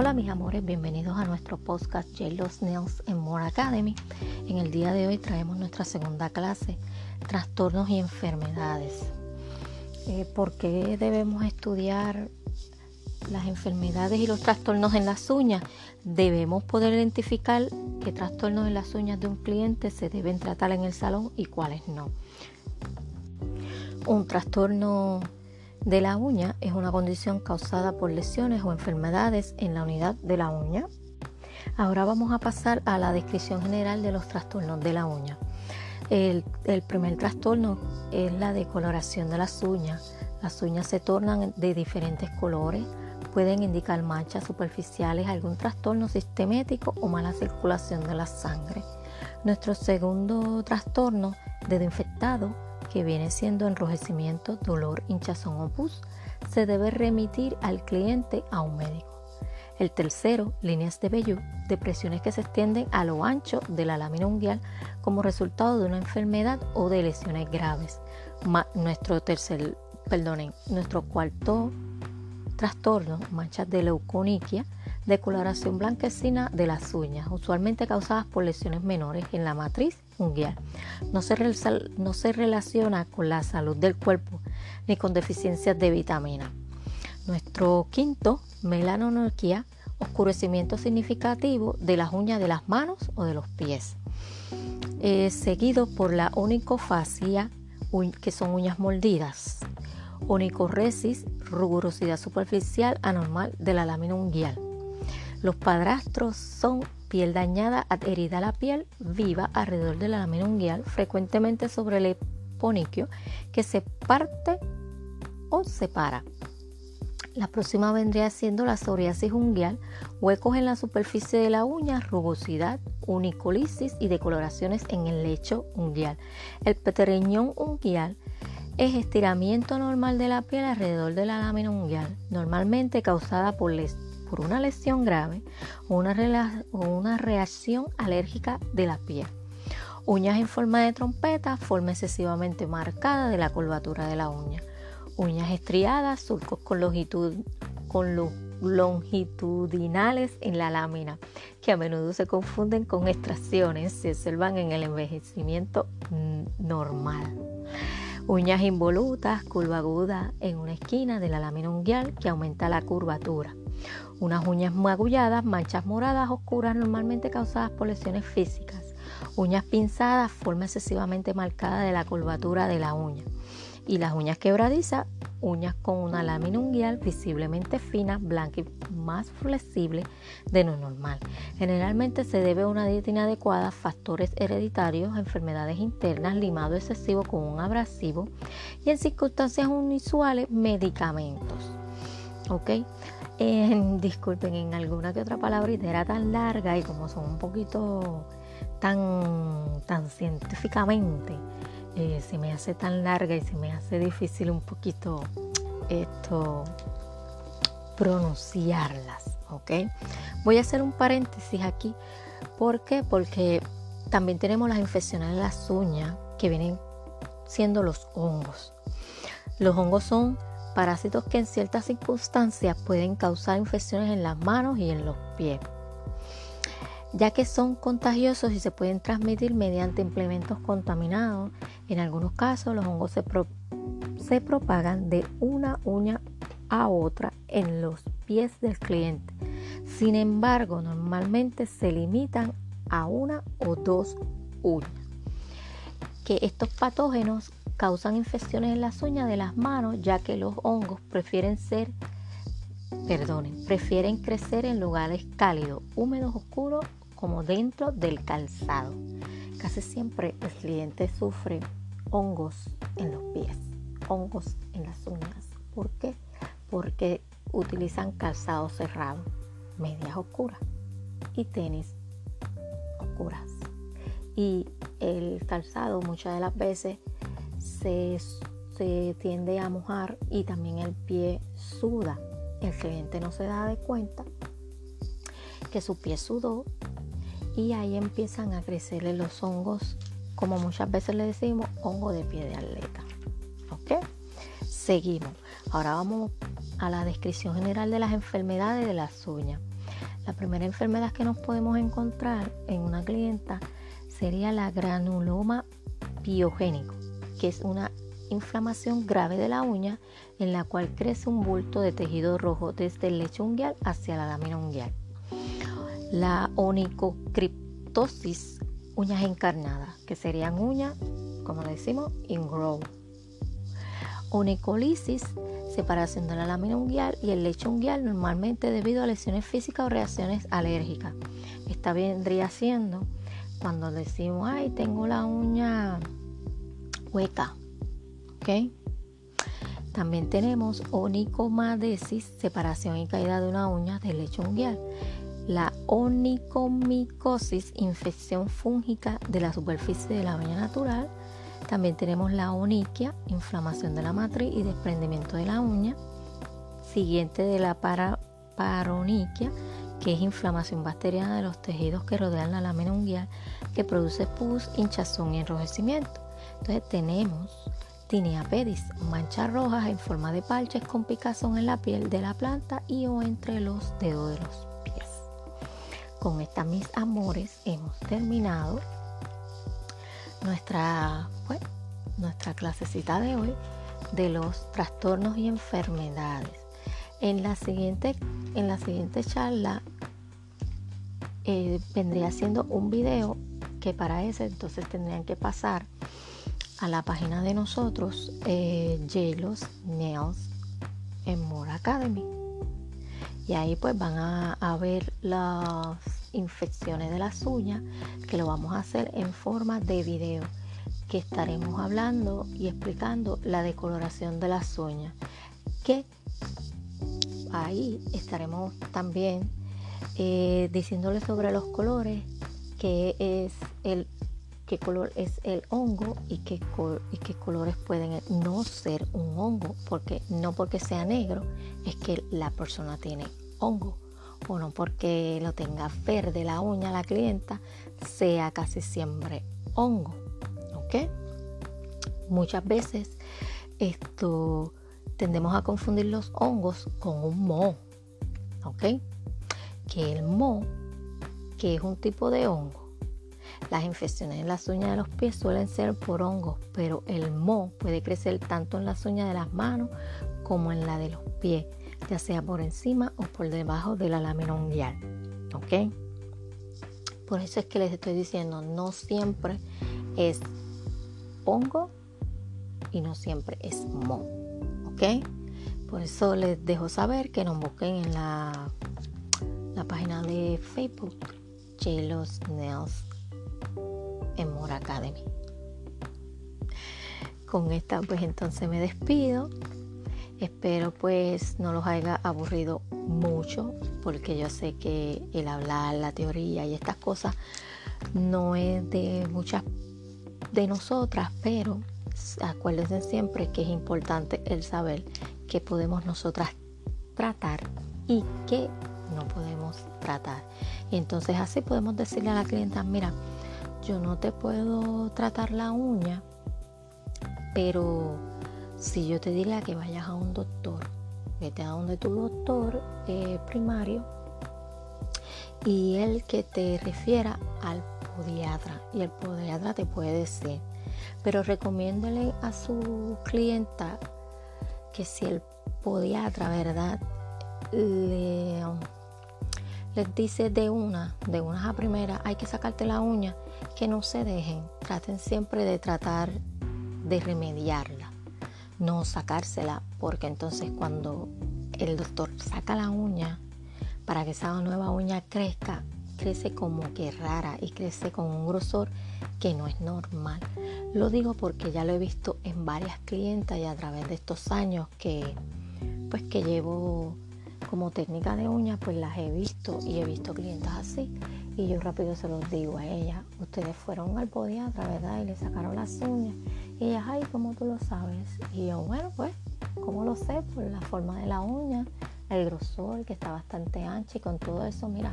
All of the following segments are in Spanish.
Hola mis amores, bienvenidos a nuestro podcast J. Los Nails en More Academy. En el día de hoy traemos nuestra segunda clase, trastornos y enfermedades. Eh, ¿Por qué debemos estudiar las enfermedades y los trastornos en las uñas? Debemos poder identificar qué trastornos en las uñas de un cliente se deben tratar en el salón y cuáles no. Un trastorno de la uña es una condición causada por lesiones o enfermedades en la unidad de la uña. Ahora vamos a pasar a la descripción general de los trastornos de la uña. El, primer trastorno es la decoloración de las uñas. Las uñas se tornan de diferentes colores, pueden indicar manchas superficiales, algún trastorno sistemático o mala circulación de la sangre. Nuestro segundo trastorno, dedo infectado, que viene siendo enrojecimiento, dolor, hinchazón o pus, se debe remitir al cliente a un médico. El tercero, líneas de vello, depresiones que se extienden a lo ancho de la lámina unguial como resultado de una enfermedad o de lesiones graves. nuestro nuestro cuarto trastorno, manchas de leuconiquia, decoloración blanquecina de las uñas, usualmente causadas por lesiones menores en la matriz unguial. No se, no se relaciona con la salud del cuerpo ni con deficiencias de vitamina. Nuestro quinto, melanonorquía, oscurecimiento significativo de las uñas de las manos o de los pies. seguido por la onicofasia, que son uñas mordidas. Onicorresis, rugosidad superficial anormal de la lámina unguial. Los padrastros son piel dañada adherida a la piel viva alrededor de la lámina unguial, frecuentemente sobre el eponiquio, que se parte o separa. La próxima vendría siendo la psoriasis unguial, huecos en la superficie de la uña, rugosidad, unicolisis y decoloraciones en el lecho unguial. El petereñón unguial es estiramiento normal de la piel alrededor de la lámina unguial, normalmente causada por por una lesión grave o una, una reacción alérgica de la piel. Uñas en forma de trompeta, forma excesivamente marcada de la curvatura de la uña. Uñas estriadas, surcos con, longitud, con longitudinales en la lámina, que a menudo se confunden con extracciones, se observan en el envejecimiento normal. Uñas involutas, curva aguda en una esquina de la lámina unguial que aumenta la curvatura. Unas uñas magulladas, manchas moradas oscuras normalmente causadas por lesiones físicas. Uñas pinzadas, forma excesivamente marcada de la curvatura de la uña. Y las uñas quebradizas, uñas con una lámina unguial visiblemente fina, blanca y más flexible de lo normal. Generalmente se debe a una dieta inadecuada, factores hereditarios, enfermedades internas, limado excesivo con un abrasivo y en circunstancias inusuales, medicamentos. ¿Ok? disculpen, en alguna que otra palabrita era tan larga y como son un poquito tan, tan científicamente, eh, se me hace tan larga y se me hace difícil un poquito esto pronunciarlas, ¿ok? Voy a hacer un paréntesis aquí. ¿Por qué? Porque también tenemos las infecciones en las uñas que vienen siendo los hongos. Los hongos son parásitos que en ciertas circunstancias pueden causar infecciones en las manos y en los pies, ya que son contagiosos y se pueden transmitir mediante implementos contaminados. En algunos casos los hongos se, se propagan de una uña a otra en los pies del cliente. Sin embargo, normalmente se limitan a una o dos uñas. Que estos patógenos causan infecciones en las uñas de las manos, ya que los hongos prefieren ser, perdonen, prefieren crecer en lugares cálidos, húmedos, oscuros, como dentro del calzado. Casi siempre el cliente sufre hongos en los pies, hongos en las uñas. ¿Por qué? Porque utilizan calzado cerrado, medias oscuras y tenis oscuras. Y el calzado muchas de las veces se, tiende a mojar y también el pie suda. El cliente no se da de cuenta que su pie sudó y ahí empiezan a crecerle los hongos, como muchas veces le decimos, hongo de pie de atleta. ¿Ok? Seguimos. Ahora vamos a la descripción general de las enfermedades de las uñas. la primera enfermedad que nos podemos encontrar en una clienta sería la granuloma biogénico, que es una inflamación grave de la uña en la cual crece un bulto de tejido rojo desde el lecho unguial hacia la lámina unguial. La onicocriptosis, uñas encarnadas, que serían uñas, como decimos, ingrow. Onicolisis, separación de la lámina unguial y el lecho unguial normalmente debido a lesiones físicas o reacciones alérgicas. Esta vendría siendo cuando decimos, ay, tengo la uña hueca, ¿ok? También tenemos onicomadesis, separación y caída de una uña del lecho unguial. La onicomicosis, infección fúngica de la superficie de la uña natural. También tenemos la oniquia, inflamación de la matriz y desprendimiento de la uña. Siguiente de la para, paroniquia, que es inflamación bacteriana de los tejidos que rodean la lámina unguial, que produce pus, hinchazón y enrojecimiento. Entonces tenemos tinea pedis, manchas rojas en forma de parches con picazón en la piel de la planta y o entre los dedos de los pies. Con estas mis amores hemos terminado nuestra, pues, nuestra clasecita de hoy de los trastornos y enfermedades. En la siguiente, en la siguiente charla eh, vendría siendo un video que para ese entonces tendrían que pasar a la página de nosotros, eh, Nails en More Academy. Y ahí pues van a, ver las infecciones de las uñas, que lo vamos a hacer en forma de video, que estaremos hablando y explicando la decoloración de las uñas, que ahí estaremos también eh, diciéndoles sobre los colores, que es el qué color es el hongo y qué, colores pueden no ser un hongo, porque no porque sea negro es que la persona tiene hongo, o no porque lo tenga verde la uña la clienta, sea casi siempre hongo, ¿ok? Muchas veces esto tendemos a confundir los hongos con un moho, ¿ok? Que el moho, que es un tipo de hongo, las infecciones en las uñas de los pies suelen ser por hongos, pero el moho puede crecer tanto en las uñas de las manos como en la de los pies, ya sea por encima o por debajo de la lámina unguial. ¿Ok? Por eso es que les estoy diciendo, no siempre es hongo y no siempre es moho. ¿Ok? Por eso les dejo saber que nos busquen en la, la página de Facebook, Chelos Nails en More Academy. Con esta pues entonces me despido. Espero pues no los haya aburrido mucho porque yo sé que el hablar, la teoría y estas cosas no es de muchas de nosotras, pero acuérdense siempre que es importante el saber que podemos nosotras tratar y que no podemos tratar. Y entonces así podemos decirle a la clienta, mira, yo no te puedo tratar la uña, pero si yo te diría que vayas a un doctor, vete a donde tu doctor eh, primario y el que te refiera al podiatra y el podiatra te puede decir, pero recomiéndale a su clienta que si el podiatra, ¿verdad? Le, les dice de una, de unas a primera, hay que sacarte la uña, que no se dejen, traten siempre de tratar de remediarla, no sacársela, porque entonces cuando el doctor saca la uña para que esa nueva uña crezca, crece como que rara y crece con un grosor que no es normal. Lo digo porque ya lo he visto en varias clientas y a través de estos años que pues que llevo como técnica de uña, pues las he visto y he visto clientes así y yo rápido se los digo a ella, ustedes fueron al podiatra, ¿verdad? Y le sacaron las uñas. Y ella, ay, ¿cómo tú lo sabes? Y yo, bueno, pues, ¿cómo lo sé? Por la forma de la uña, el grosor, que está bastante ancha y con todo eso, mira,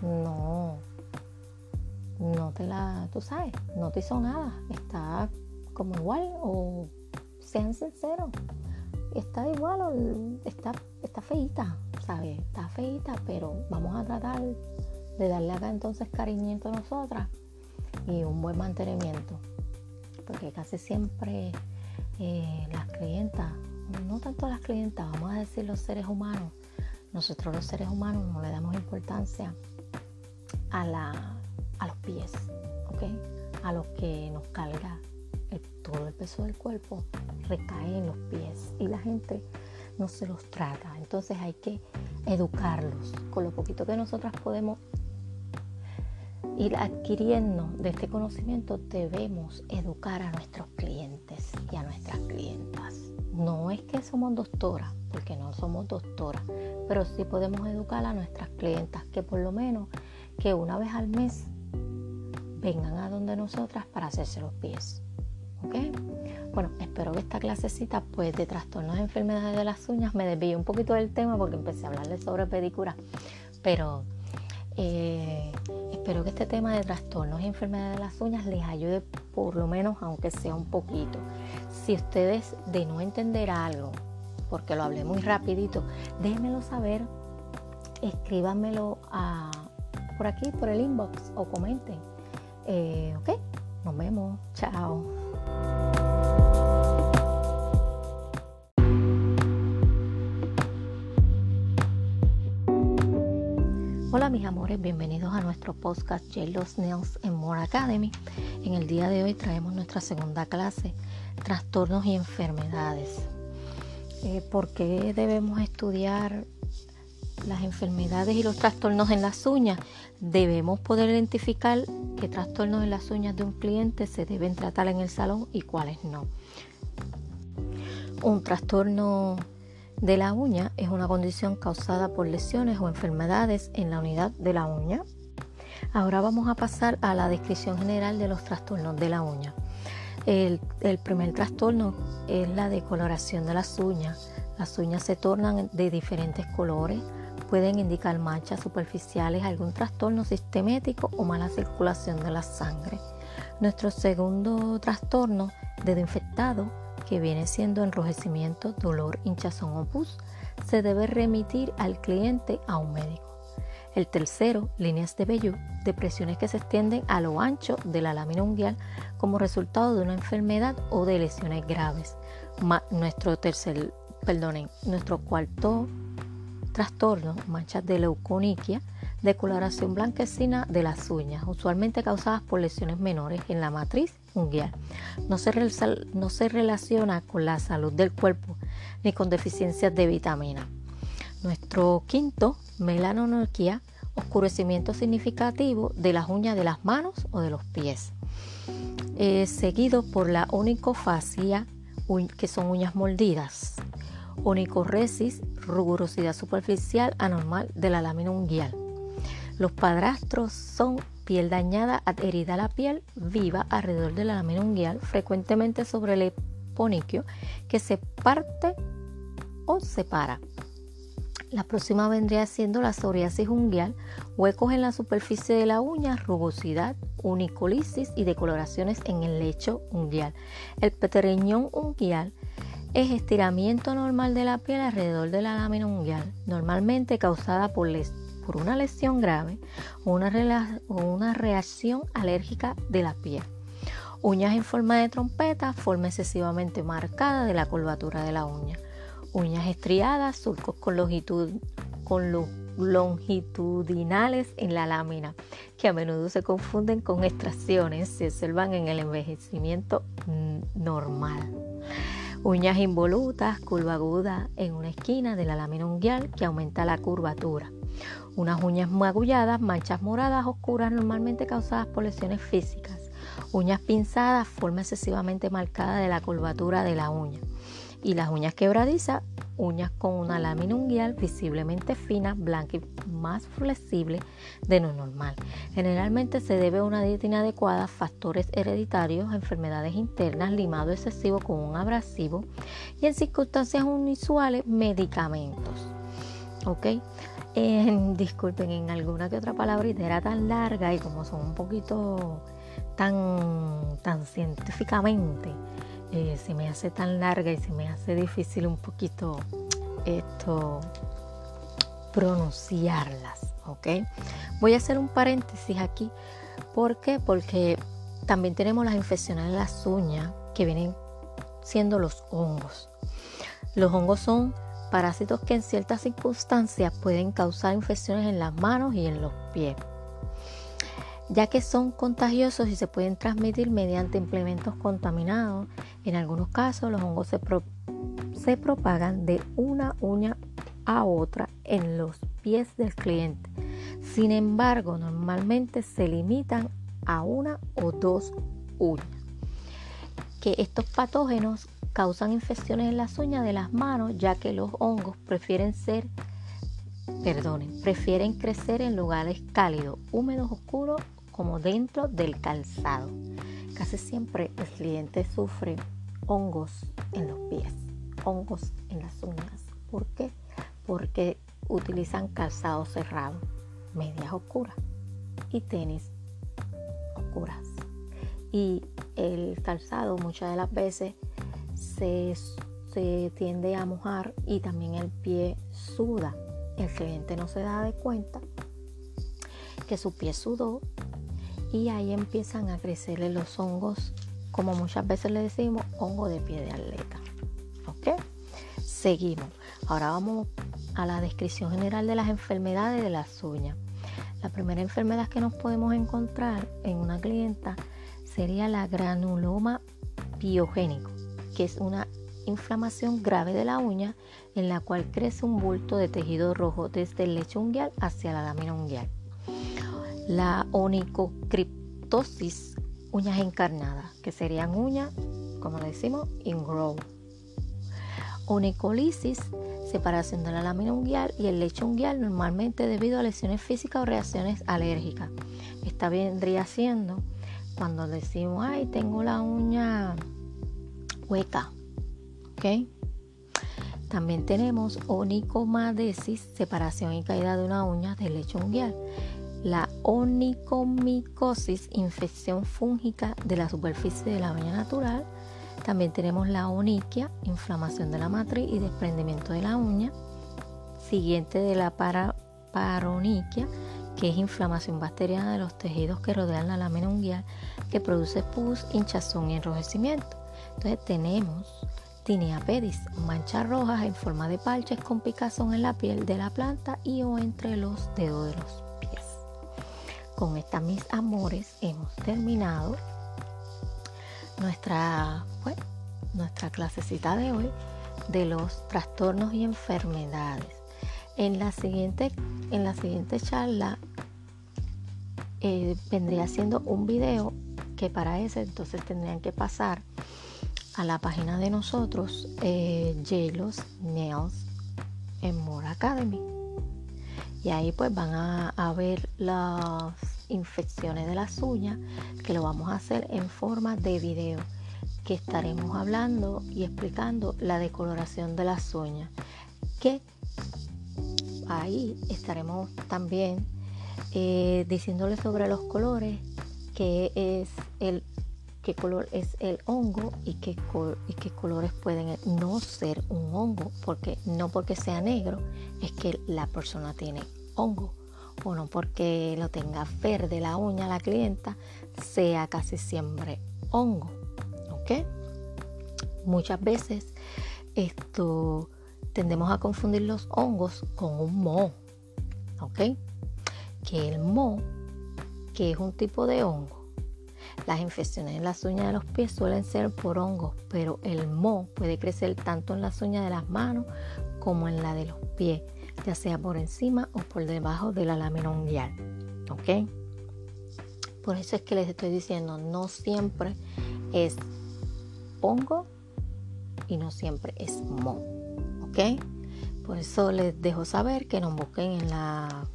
no, no te la, tú sabes, no te hizo nada, está como igual o sean sinceros, está igual está, está feita, sabe, está feita, pero vamos a tratar de darle acá entonces cariñito a nosotras y un buen mantenimiento. Porque casi siempre eh, las clientas, no tanto las clientas, vamos a decir los seres humanos, nosotros los seres humanos no le damos importancia a, la, a los pies, ¿ok? A los que nos carga todo el peso del cuerpo recae en los pies y la gente no se los trata. Entonces hay que educarlos. Con lo poquito que nosotras podemos ir adquiriendo de este conocimiento, debemos educar a nuestros clientes y a nuestras clientas. No es que somos doctoras, porque no somos doctoras, pero sí podemos educar a nuestras clientas que por lo menos que una vez al mes vengan a donde nosotras para hacerse los pies. ¿Ok? Bueno, espero que esta clasecita pues de trastornos de enfermedades de las uñas me desvíe un poquito del tema porque empecé a hablarles sobre pedicura, pero eh, espero que este tema de trastornos y enfermedades de las uñas les ayude por lo menos aunque sea un poquito. Si ustedes de no entender algo, porque lo hablé muy rapidito, déjenmelo saber, escríbanmelo por aquí, por el inbox o comenten. Eh, ok, nos vemos, chao. Hola mis amores, bienvenidos a nuestro podcast J-Los Nails en More Academy. En el día de hoy traemos nuestra segunda clase, trastornos y enfermedades. Eh, ¿Por qué debemos estudiar las enfermedades y los trastornos en las uñas? Debemos poder identificar qué trastornos en las uñas de un cliente se deben tratar en el salón y cuáles no. Un trastorno de la uña es una condición causada por lesiones o enfermedades en la unidad de la uña. Ahora vamos a pasar a la descripción general de los trastornos de la uña. El, primer trastorno es la decoloración de las uñas. Las uñas se tornan de diferentes colores, pueden indicar manchas superficiales, algún trastorno sistemático o mala circulación de la sangre. Nuestro segundo trastorno, dedo infectado, que viene siendo enrojecimiento, dolor, hinchazón o pus, se debe remitir al cliente a un médico. El tercero, líneas de vello, depresiones que se extienden a lo ancho de la lámina unguial como resultado de una enfermedad o de lesiones graves. nuestro tercer, perdonen, nuestro cuarto trastorno, manchas de leuconiquia, de coloración blanquecina de las uñas, usualmente causadas por lesiones menores en la matriz unguial. No se, no se relaciona con la salud del cuerpo ni con deficiencias de vitamina. Nuestro quinto, melanonorquía, oscurecimiento significativo de las uñas de las manos o de los pies. seguido por la onicofasia, que son uñas mordidas. Onicorresis, rugosidad superficial anormal de la lámina unguial. Los padrastros son piel dañada adherida a la piel viva alrededor de la lámina unguial, frecuentemente sobre el eponiquio, que se parte o separa. La próxima vendría siendo la psoriasis unguial, huecos en la superficie de la uña, rugosidad, unicolisis y decoloraciones en el lecho unguial. El petereñón unguial es estiramiento normal de la piel alrededor de la lámina unguial, normalmente causada por una lesión grave o una, reacción alérgica de la piel. Uñas en forma de trompeta, forma excesivamente marcada de la curvatura de la uña. Uñas estriadas, surcos con, longitud, longitudinales en la lámina, que a menudo se confunden con extracciones, se observan en el envejecimiento normal. Uñas involutas, curva aguda en una esquina de la lámina unguial que aumenta la curvatura. Unas uñas magulladas, manchas moradas oscuras normalmente causadas por lesiones físicas. Uñas pinzadas, forma excesivamente marcada de la curvatura de la uña. Y las uñas quebradizas, uñas con una lámina unguial visiblemente fina, blanca y más flexible de lo normal. Generalmente se debe a una dieta inadecuada, factores hereditarios, enfermedades internas, limado excesivo con un abrasivo y en circunstancias inusuales medicamentos. ¿Ok? disculpen, en alguna que otra palabrita era tan larga y como son un poquito tan, tan científicamente, eh, se me hace tan larga y se me hace difícil un poquito esto pronunciarlas, ¿ok? Voy a hacer un paréntesis aquí. ¿Por qué? Porque también tenemos las infecciones en las uñas que vienen siendo los hongos. Los hongos son parásitos que en ciertas circunstancias pueden causar infecciones en las manos y en los pies, ya que son contagiosos y se pueden transmitir mediante implementos contaminados. En algunos casos los hongos se, se propagan de una uña a otra en los pies del cliente. Sin embargo, normalmente se limitan a una o dos uñas. Que estos patógenos causan infecciones en las uñas de las manos, ya que los hongos prefieren ser, perdonen, prefieren crecer en lugares cálidos, húmedos, oscuros, como dentro del calzado. Casi siempre el cliente sufre hongos en los pies, hongos en las uñas. ¿Por qué? Porque utilizan calzado cerrado, medias oscuras y tenis oscuras. Y el calzado muchas de las veces se, tiende a mojar y también el pie suda. El cliente no se da de cuenta que su pie sudó y ahí empiezan a crecerle los hongos, como muchas veces le decimos, hongo de pie de atleta. ¿Ok? Seguimos. Ahora vamos a la descripción general de las enfermedades de las uñas. La primera enfermedad que nos podemos encontrar en una clienta sería la granuloma biogénico que es una inflamación grave de la uña en la cual crece un bulto de tejido rojo desde el lecho unguial hacia la lámina unguial. La onicocriptosis, uñas encarnadas, que serían uñas, como decimos, ingrow. Onicolisis, separación de la lámina unguial y el lecho unguial normalmente debido a lesiones físicas o reacciones alérgicas. Esta vendría siendo cuando decimos, ay, tengo la uña hueca. ¿Ok? También tenemos onicomadesis, separación y caída de una uña del lecho unguial. Onicomicosis, infección fúngica de la superficie de la uña natural. También tenemos la oniquia, inflamación de la matriz y desprendimiento de la uña. Siguiente de la para, paroniquia, que es inflamación bacteriana de los tejidos que rodean la lámina unguial, que produce pus, hinchazón y enrojecimiento. Entonces tenemos tinea pedis, manchas rojas en forma de parches con picazón en la piel de la planta y o entre los dedos de los. Con estas mis amores hemos terminado nuestra, pues, nuestra clasecita de hoy de los trastornos y enfermedades. En la siguiente, en la siguiente charla eh, vendría siendo un video que para ese entonces tendrían que pasar a la página de nosotros, eh, Nails en More Academy. Y ahí pues van a, ver las infecciones de las uñas, que lo vamos a hacer en forma de video, que estaremos hablando y explicando la decoloración de las uñas. Que ahí estaremos también eh, diciéndoles sobre los colores, que es el qué color es el hongo qué, y qué colores pueden no ser un hongo, porque no porque sea negro es que la persona tiene hongo, o no porque lo tenga verde la uña la clienta, sea casi siempre hongo, ¿ok? Muchas veces esto tendemos a confundir los hongos con un moho, ¿ok? Que el moho, que es un tipo de hongo, las infecciones en las uñas de los pies suelen ser por hongos, pero el moho puede crecer tanto en las uñas de las manos como en la de los pies, ya sea por encima o por debajo de la lámina unguial. ¿Ok? Por eso es que les estoy diciendo, no siempre es hongo y no siempre es moho. ¿Ok? Por eso les dejo saber que nos busquen en la,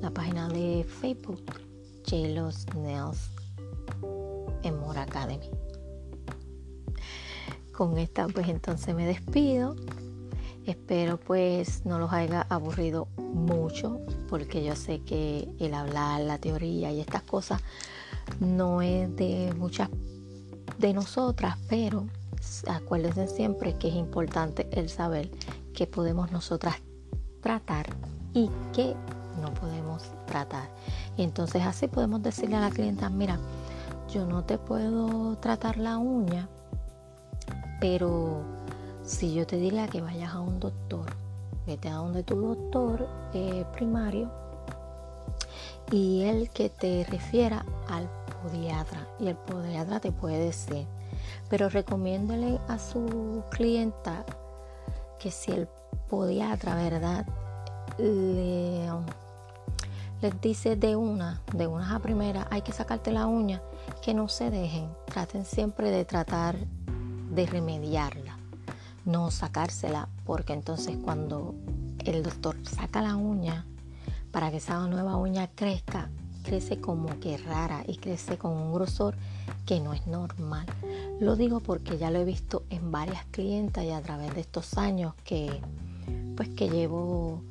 la página de Facebook, Chelos Nails en Mora Academy. Con esta pues entonces me despido. Espero pues no los haya aburrido mucho porque yo sé que el hablar, la teoría y estas cosas no es de muchas de nosotras, pero acuérdense siempre que es importante el saber que podemos nosotras tratar y qué no podemos tratar. Entonces así podemos decirle a la clienta, mira, yo no te puedo tratar la uña, pero si yo te diría que vayas a un doctor, vete a donde tu doctor eh, primario y él que te refiera al podiatra y el podiatra te puede decir, pero recomiéndele a su clienta que si el podiatra, ¿verdad? Le, les dice de una, de una a primera, hay que sacarte la uña, que no se dejen, traten siempre de tratar de remediarla, no sacársela, porque entonces cuando el doctor saca la uña para que esa nueva uña crezca, crece como que rara y crece con un grosor que no es normal. Lo digo porque ya lo he visto en varias clientas y a través de estos años que pues que llevo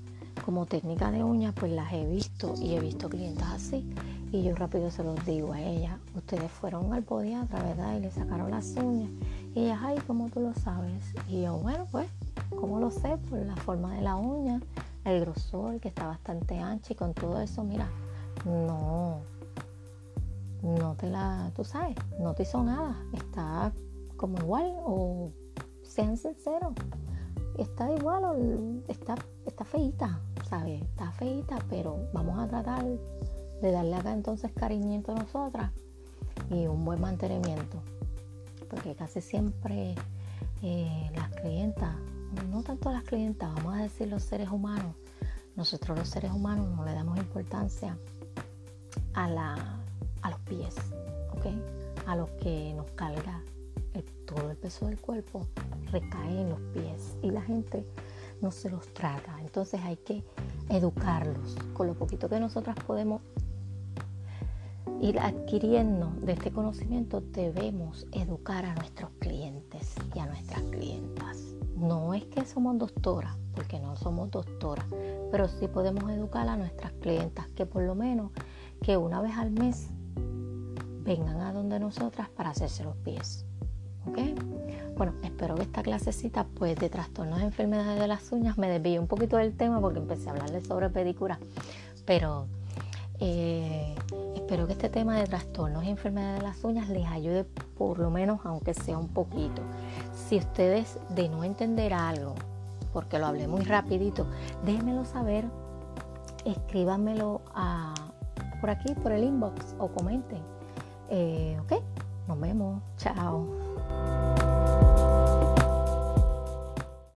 como técnica de uña, pues las he visto y he visto clientas así. Y yo rápido se los digo a ellas, ustedes fueron al podiatra, ¿verdad? Y le sacaron las uñas. Y ellas, ay, ¿cómo tú lo sabes? Y yo, bueno, pues, ¿cómo lo sé? Por la forma de la uña, el grosor, que está bastante ancha y con todo eso, mira, no, no te la, tú sabes, no te hizo nada, está como igual o sean sinceros, está igual o está, está feita, ¿sabes? Está feita, pero vamos a tratar de darle acá entonces cariñito a nosotras y un buen mantenimiento, porque casi siempre eh, las clientas, no tanto las clientas, vamos a decir los seres humanos, nosotros los seres humanos no le damos importancia a, la, a los pies, ¿ok? A los que nos carga todo el peso del cuerpo recae en los pies y la gente no se los trata. Entonces hay que educarlos. Con lo poquito que nosotras podemos ir adquiriendo de este conocimiento, debemos educar a nuestros clientes y a nuestras clientas. No es que somos doctoras, porque no somos doctoras, pero sí podemos educar a nuestras clientas que por lo menos que una vez al mes vengan a donde nosotras para hacerse los pies. ¿Ok? Bueno, espero que esta clasecita pues de trastornos de enfermedades de las uñas me desvíe un poquito del tema porque empecé a hablarles sobre pedicura, pero eh, espero que este tema de trastornos y enfermedades de las uñas les ayude por lo menos aunque sea un poquito. Si ustedes de no entender algo, porque lo hablé muy rapidito, déjenmelo saber, escríbanmelo a por aquí, por el inbox o comenten. Eh, ok, nos vemos. Chao.